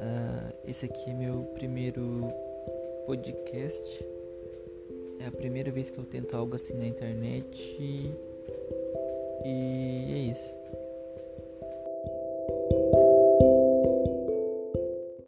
Ah, esse aqui é meu primeiro podcast. É a primeira vez que eu tento algo assim na internet. E é isso.